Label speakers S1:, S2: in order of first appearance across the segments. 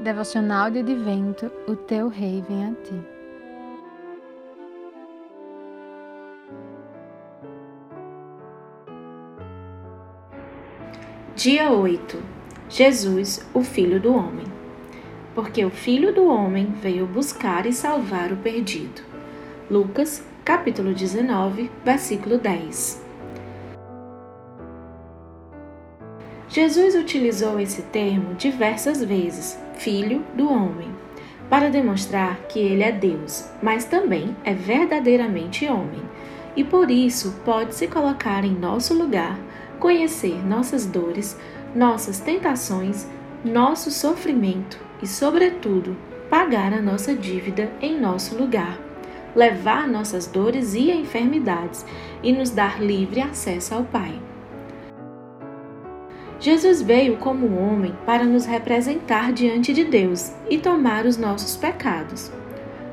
S1: Devocional de Advento, o teu rei vem a ti.
S2: Dia 8. Jesus, o Filho do Homem. Porque o Filho do Homem veio buscar e salvar o perdido. Lucas, capítulo 19, versículo 10. Jesus utilizou esse termo diversas vezes, filho do homem, para demonstrar que ele é Deus, mas também é verdadeiramente homem, e por isso pode se colocar em nosso lugar, conhecer nossas dores, nossas tentações, nosso sofrimento e, sobretudo, pagar a nossa dívida em nosso lugar, levar nossas dores e enfermidades e nos dar livre acesso ao Pai. Jesus veio como homem para nos representar diante de Deus e tomar os nossos pecados.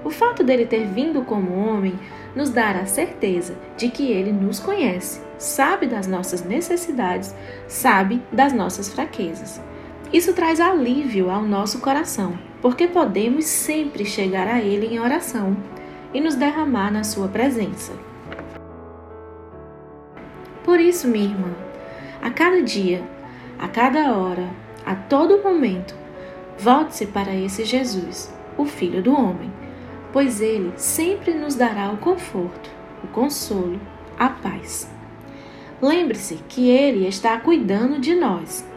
S2: O fato dele ter vindo como homem nos dá a certeza de que ele nos conhece, sabe das nossas necessidades, sabe das nossas fraquezas. Isso traz alívio ao nosso coração, porque podemos sempre chegar a ele em oração e nos derramar na sua presença. Por isso, minha irmã, a cada dia a cada hora, a todo momento, volte-se para esse Jesus, o Filho do Homem, pois ele sempre nos dará o conforto, o consolo, a paz. Lembre-se que ele está cuidando de nós.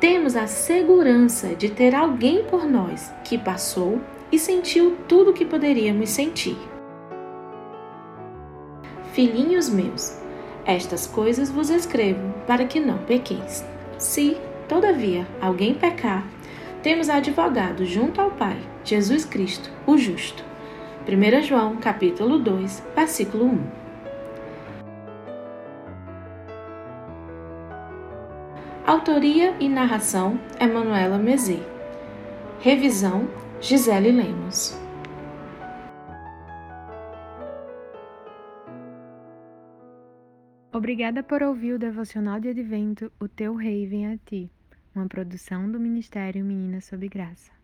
S2: Temos a segurança de ter alguém por nós que passou e sentiu tudo o que poderíamos sentir. Filhinhos meus, estas coisas vos escrevo para que não pequeis. Se, todavia, alguém pecar, temos advogado junto ao Pai, Jesus Cristo, o justo. 1 João, capítulo 2, versículo 1. Autoria e narração: Emanuela Mezê. Revisão: Gisele Lemos.
S1: Obrigada por ouvir o devocional de advento O Teu Rei Vem a Ti, uma produção do Ministério Meninas Sob Graça.